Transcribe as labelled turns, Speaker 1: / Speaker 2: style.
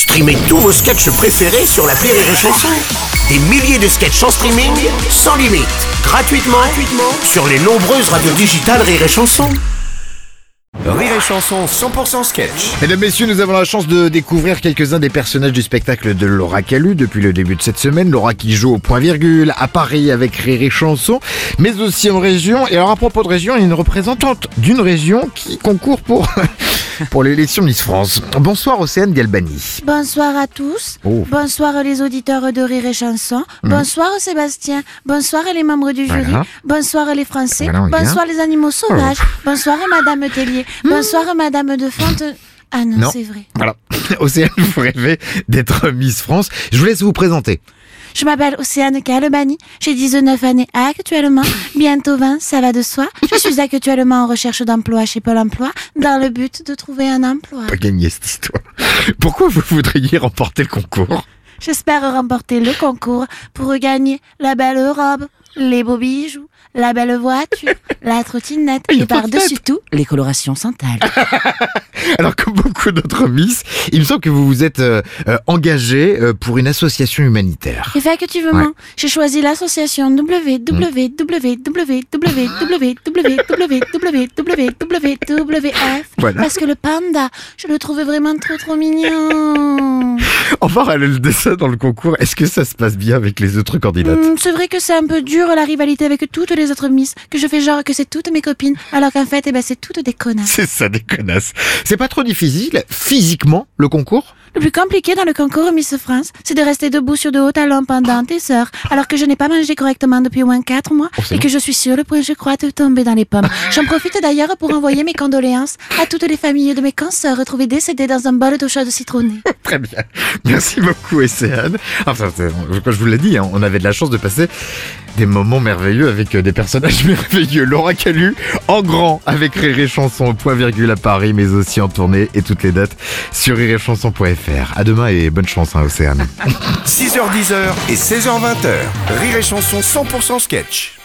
Speaker 1: Streamez tous vos sketchs préférés sur la Rire et Chanson. Des milliers de sketchs en streaming, sans limite, gratuitement, gratuitement sur les nombreuses radios digitales Rire et Chanson. Rire et Chanson 100% sketch.
Speaker 2: Mesdames, Messieurs, nous avons la chance de découvrir quelques-uns des personnages du spectacle de Laura Calu depuis le début de cette semaine. Laura qui joue au point virgule à Paris avec Rire et Chanson, mais aussi en région. Et alors à propos de région, il y a une représentante d'une région qui concourt pour, pour l'élection Miss France. Bonsoir Océane Galbani.
Speaker 3: Bonsoir à tous.
Speaker 2: Oh.
Speaker 3: Bonsoir les auditeurs de Rire et Chanson. Bonsoir Sébastien. Bonsoir les membres du jury.
Speaker 2: Voilà.
Speaker 3: Bonsoir les Français.
Speaker 2: Voilà,
Speaker 3: Bonsoir les animaux sauvages. Bonsoir Madame Tellier. Bonsoir Madame de Fonte. Ah non,
Speaker 2: Non.
Speaker 3: c'est vrai.
Speaker 2: Voilà. Océane, vous rêvez d'être Miss France. Je vous laisse vous présenter.
Speaker 3: Je m'appelle Océane Calbani. J'ai 19 années actuellement. Bientôt 20, ça va de soi. Je suis actuellement en recherche d'emploi chez Pôle emploi dans le but de trouver un emploi.
Speaker 2: Pas gagner cette histoire. Pourquoi vous voudriez remporter le concours?
Speaker 3: J'espère remporter le concours pour gagner la belle robe, les beaux bijoux, la belle voiture, la trottinette et par-dessus tout, les colorations Santal.
Speaker 2: D'autres Miss, il me semble que vous vous êtes euh, euh, engagé euh, pour une association humanitaire.
Speaker 3: Effectivement,
Speaker 2: Ouais.
Speaker 3: j'ai choisi l'association www.www.www.www.wwf
Speaker 2: Voilà.
Speaker 3: parce que le panda, je le trouvais vraiment trop trop mignon.
Speaker 2: En parallèle de ça, dans le concours, est-ce que ça se passe bien avec les autres candidates
Speaker 3: Hmm, c'est vrai que c'est un peu dur la rivalité avec toutes les autres Miss, que je fais genre que c'est toutes mes copines, alors qu'en fait, eh ben, c'est toutes des connasses.
Speaker 2: C'est ça, des connasses. C'est pas trop difficile, physiquement, le concours?
Speaker 3: Le plus compliqué dans le concours Miss France, c'est de rester debout sur de hauts talons pendant des heures, alors que je n'ai pas mangé correctement depuis au moins 4 mois
Speaker 2: Oh,
Speaker 3: et que je suis sur le point, je crois, de tomber dans les pommes. J'en profite d'ailleurs pour envoyer mes condoléances à toutes les familles de mes cancers retrouvés décédés dans un bol d'eau chaude citronnée.
Speaker 2: Très bien. Merci beaucoup, Océane. Enfin, je vous l'ai dit, hein, on avait de la chance de passer des moments merveilleux avec euh, des personnages merveilleux. Laura Calu, en grand, avec Rire et Chanson point virgule à Paris, mais aussi en tournée et toutes les dates sur rireetchanson.fr. À demain et bonne chance, hein, Océane.
Speaker 1: 6h10 et 16h20. Rire et Chanson 100% sketch.